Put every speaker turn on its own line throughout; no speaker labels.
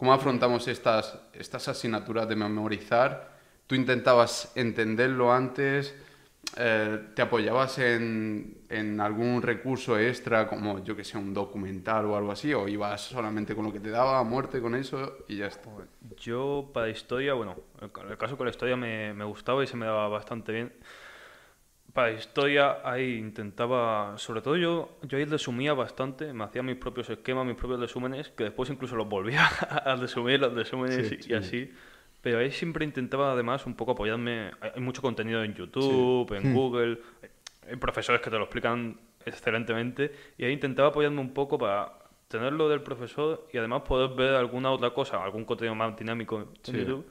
¿Cómo afrontamos estas, estas asignaturas de memorizar? ¿Tú intentabas entenderlo antes? Eh, ¿Te apoyabas en, algún recurso extra, como yo que sé, un documental o algo así? ¿O ibas solamente con lo que te daba, a muerte con eso y ya está?
Yo para historia, bueno, en el caso con la historia me gustaba y se me daba bastante bien. Para historia ahí intentaba, sobre todo yo, yo ahí resumía bastante, me hacía mis propios esquemas, mis propios resúmenes, que después incluso los volvía a resumir, los resúmenes y, así. Pero ahí siempre intentaba además un poco apoyarme. Hay mucho contenido en YouTube, en hmm. Google, hay profesores que te lo explican excelentemente. Y ahí intentaba apoyarme un poco para tenerlo del profesor y además poder ver alguna otra cosa, algún contenido más dinámico en YouTube,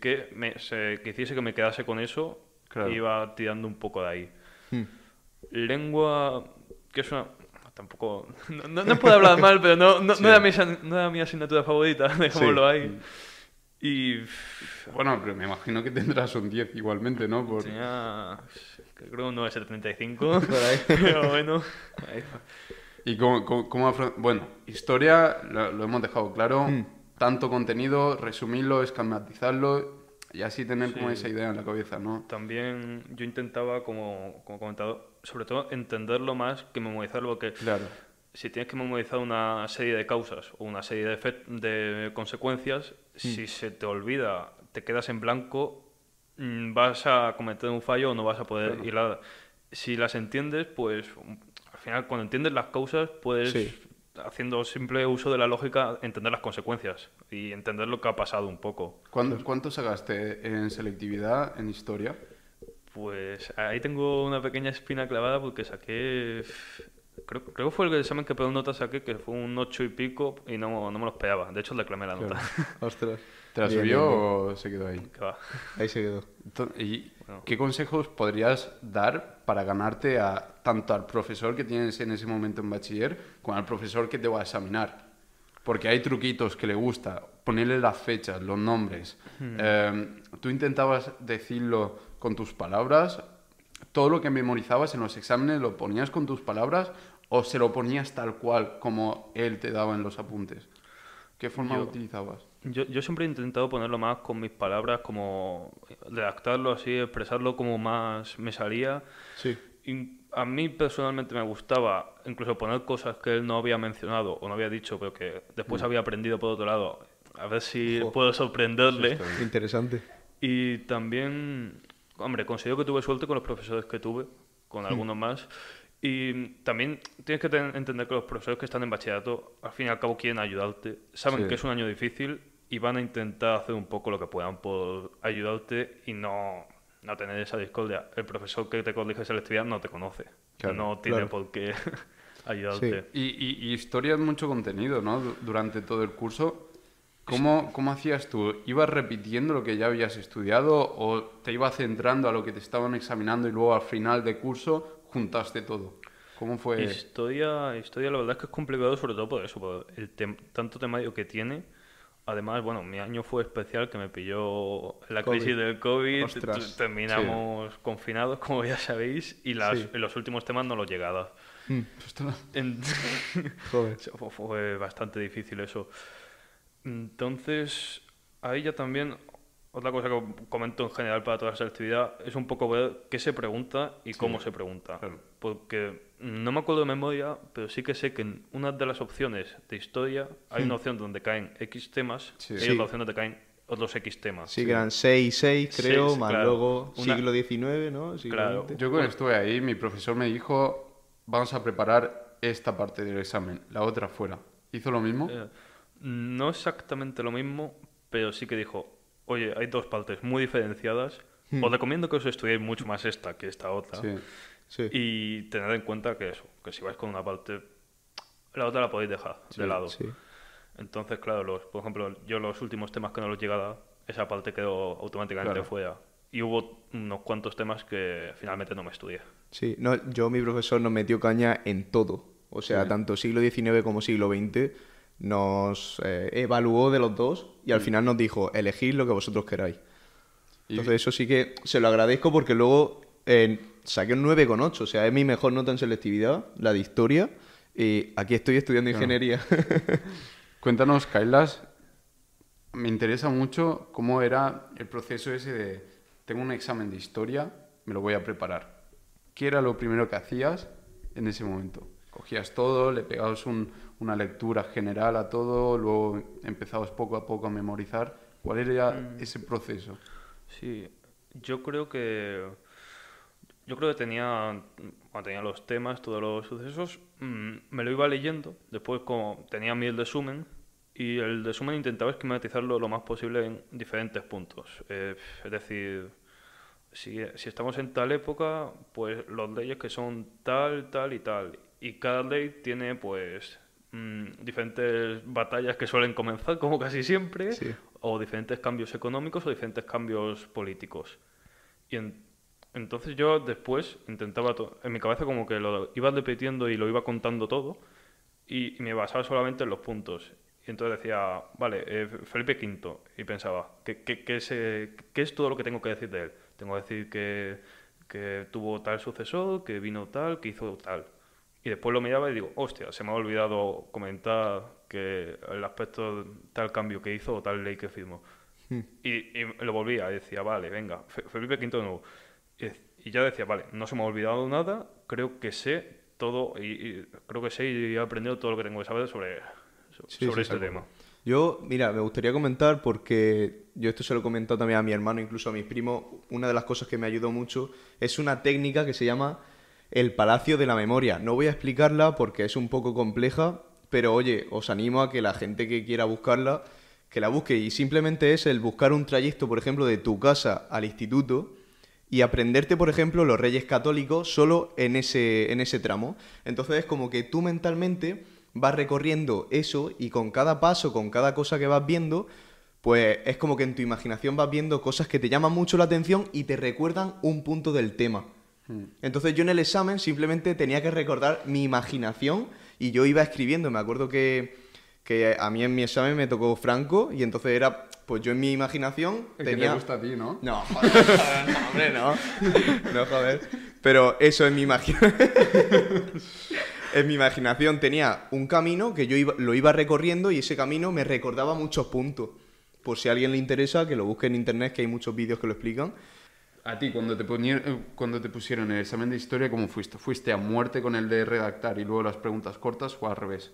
que, me, se, que hiciese que me quedase con eso y iba tirando un poco de ahí. Hmm. Lengua, que es una tampoco. No, no, puedo hablar mal, pero no, no, era mi, no, era mi, asignatura favorita, dejémoslo ahí. Hmm. Y.
Bueno, pero me imagino que tendrás un 10 igualmente, ¿no?
Por... Tenía. Creo un 9,75. pero bueno.
¿Y cómo, cómo, Bueno, historia, lo, hemos dejado claro. Hmm. Tanto contenido, resumirlo, esquematizarlo y así tener como esa idea en la cabeza, ¿no?
También yo intentaba, como, como comentado, sobre todo entenderlo más que memorizarlo, que
claro.
si tienes que memorizar una serie de causas o una serie de, de consecuencias, si mm. se te olvida, te quedas en blanco, mm, vas a cometer un fallo o no vas a poder ir hilar. Si las entiendes, pues al final cuando entiendes las causas puedes, haciendo simple uso de la lógica, entender las consecuencias y entender lo que ha pasado un poco.
¿Cuánto, ¿Cuánto sacaste en selectividad, en historia?
Pues ahí tengo una pequeña espina clavada porque saqué Creo, creo que fue el examen que peor nota saqué, que fue un 8 y pico, y no, no me lo esperaba. De hecho, declamé la nota.
Ostras. ¿Te la subió o se quedó ahí?
Ahí se quedó.
¿Y qué consejos podrías dar para ganarte a tanto al profesor que tienes en ese momento en bachiller como al profesor que te va a examinar? Porque hay truquitos que le gusta, ponerle las fechas, los nombres. Hmm. Em, tú intentabas decirlo con tus palabras todo lo que memorizabas en los exámenes lo ponías con tus palabras o se lo ponías tal cual como él te daba en los apuntes? ¿Qué forma lo utilizabas?
Yo, yo, siempre he intentado ponerlo más con mis palabras, como redactarlo así, expresarlo como más me salía.
Sí.
Y a mí personalmente me gustaba incluso poner cosas que él no había mencionado o no había dicho, pero que después mm. había aprendido por otro lado. A ver si puedo sorprenderle.
Interesante.
Y también hombre, considero que tuve suerte con los profesores que tuve, con hmm. algunos más. Y también tienes que entender que los profesores que están en bachillerato, al fin y al cabo, quieren ayudarte. Saben que es un año difícil y van a intentar hacer un poco lo que puedan por ayudarte y no, no tener esa discordia. El profesor que te corrige selectividad no te conoce. no tiene por qué ayudarte.
Y, y, y historia es mucho contenido, ¿no? Durante todo el curso. ¿Cómo, ¿Cómo, hacías tú? ¿Ibas repitiendo lo que ya habías estudiado o te ibas centrando a lo que te estaban examinando y luego al final de curso juntaste todo? ¿Cómo fue?
Historia, historia la verdad es que es complicado sobre todo por eso, por el tanto temario que tiene. Además, bueno, mi año fue especial que me pilló la crisis del COVID, terminamos confinados, como ya sabéis, y las, los últimos temas no los llegados. Mm. fue bastante difícil eso. Entonces, ahí ya también, otra cosa que comento en general para toda esa actividad es un poco ver qué se pregunta y cómo se pregunta. Porque no me acuerdo de memoria, pero sí que sé que en una de las opciones de historia hay una hmm. opción donde caen X temas y hay otra opción donde caen otros X temas.
Sí, que eran 6 y 6, creo, más luego siglo XIX, ¿no?
claro.
Yo cuando estuve ahí, mi profesor me dijo, vamos a preparar esta parte del examen, la otra fuera. ¿Hizo lo mismo? Eh,
no exactamente lo mismo, pero sí que dijo, oye, hay dos partes muy diferenciadas. Hmm. Os recomiendo que os estudiéis mucho más esta que esta otra. Y tened en cuenta que eso, que si vais con una parte, la otra la podéis dejar de lado. Entonces, claro, los, por ejemplo, yo los últimos temas que no los llegaba, esa parte quedó automáticamente fuera. Y hubo unos cuantos temas que finalmente no me estudié.
Sí, no, yo mi profesor nos metió caña en todo. O sea, tanto siglo XIX como siglo XX nos eh, evaluó de los dos y al mm. final nos dijo, elegid lo que vosotros queráis. Entonces eso sí que se lo agradezco porque luego eh, saqué un 9,8, o sea, es mi mejor nota en selectividad, la de historia, y aquí estoy estudiando ingeniería.
Cuéntanos, Kailas, me interesa mucho cómo era el proceso ese de, tengo un examen de historia, me lo voy a preparar. ¿Qué era lo primero que hacías en ese momento? Cogías todo, le pegabas un, una lectura general a todo, luego empezabas poco a poco a memorizar. ¿Cuál era
Mm.
ese proceso?
Sí, yo creo que yo creo que tenía tenía los temas, todos los sucesos, mm, me lo iba leyendo. Después como tenía mi el resumen y el resumen intentaba esquematizarlo lo más posible en diferentes puntos. Eh, es decir, si, si estamos en tal época, pues los leyes que son tal, tal y tal. Y cada ley tiene pues mm, diferentes batallas que suelen comenzar, como casi siempre,
Sí.
o diferentes cambios económicos o diferentes cambios políticos. Y en- entonces yo después intentaba, en mi cabeza como que lo iba repitiendo y lo iba contando todo y, y me basaba solamente en los puntos. Y entonces decía, vale, eh, Felipe V, y pensaba, ¿qué, qué, qué es, eh, qué es todo lo que tengo que decir de él? Tengo que decir que, que tuvo tal sucesor, que vino tal, que hizo tal. Y después lo miraba y digo, hostia, se me ha olvidado comentar que el aspecto tal cambio que hizo o tal ley que firmó. Y, y lo volvía y decía, vale, venga, Fe- Felipe V de nuevo. Y, ya decía, vale, no se me ha olvidado nada, creo que sé todo y, y creo que sé y he aprendido todo lo que tengo que saber sobre, sobre
sí,
este
sí.
tema.
Yo, mira, me gustaría comentar porque yo esto se lo he comentado también a mi hermano, incluso a mis primos. Una de las cosas que me ayudó mucho es una técnica que se llama el Palacio de la Memoria. No voy a explicarla porque es un poco compleja, pero oye, os animo a que la gente que quiera buscarla, que la busque. Y simplemente es el buscar un trayecto, por ejemplo, de tu casa al instituto y aprenderte, por ejemplo, los reyes católicos solo en ese, en ese tramo. Entonces es como que tú mentalmente vas recorriendo eso y con cada paso, con cada cosa que vas viendo, pues es como que en tu imaginación vas viendo cosas que te llaman mucho la atención y te recuerdan un punto del tema. Entonces yo en el examen simplemente tenía que recordar mi imaginación y yo iba escribiendo. Me acuerdo que, que a mí en mi examen me tocó Franco y entonces era, pues yo en mi imaginación
El que
tenía...
te gusta a ti, ¿no?
No, joder, joder, no, hombre, no. No, joder. Pero eso en mi imaginación. en mi imaginación tenía un camino que yo iba- lo iba recorriendo y ese camino me recordaba muchos puntos. Por si a alguien le interesa, que lo busque en internet, que hay muchos vídeos que lo explican.
A ti, cuando te, ponieron, eh, cuando te pusieron el examen de historia, ¿cómo fuiste? ¿Fuiste a muerte con el de redactar y luego las preguntas cortas o al revés?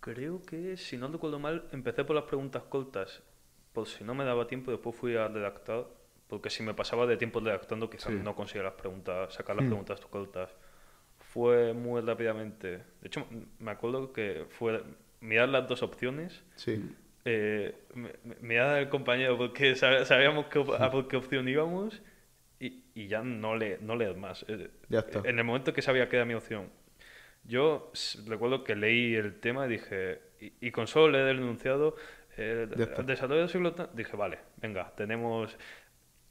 Creo que, si no recuerdo mal, empecé por las preguntas cortas, por si no me daba tiempo, y después fui a redactar, porque si me pasaba de tiempo redactando, quizás
Sí.
no conseguía las preguntas, sacar las preguntas cortas. Fue muy rápidamente. De hecho, me acuerdo que fue mirar las dos opciones,
Sí.
Eh, m- m- mirar al compañero porque sab- sabíamos que a por qué opción íbamos y, y ya no, le, no leer más. Eh,
Ya está.
En el momento que sabía que era mi opción, yo recuerdo que leí el tema y dije, y, y con solo leer el enunciado,
está.
el desarrollo del siglo dije, vale, venga, tenemos...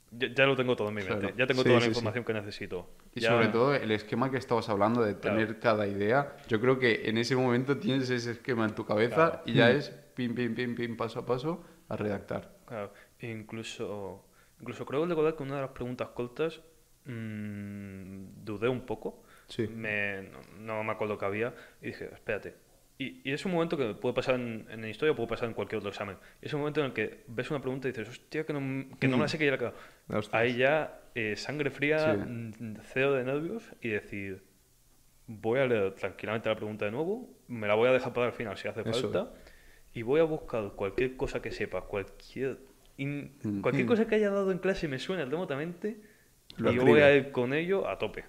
Ya, ya lo tengo todo en mi mente,
Claro.
ya tengo
Sí,
toda la
sí, sí.
información que necesito.
Y
Ya-
sobre todo el esquema que estabas hablando de
Claro.
tener cada idea, yo creo que en ese momento tienes ese esquema en tu cabeza
Claro.
y ya es pim, pim, pim, pim, paso a paso a redactar.
Claro, e incluso, incluso creo recordar que una de las preguntas cortas mm, dudé un poco.
Sí.
Me, no, no me acuerdo que había y dije, espérate. Y, y es un momento que puede pasar en, en la historia o puede pasar en cualquier otro examen. Es un momento en el que ves una pregunta y dices, hostia, que no, que no me la sé que ya la he cagado".
Ostras.
Ahí ya eh, sangre fría,
Sí.
mm, cero de nervios y decir, voy a leer tranquilamente la pregunta de nuevo, me la voy a dejar para el final si hace
Eso
falta y voy a buscar cualquier cosa que sepa, cualquier in-
Mm.
cualquier
Mm.
cosa que haya dado en clase me suene remotamente
Lo
y yo voy a ir con ello a tope.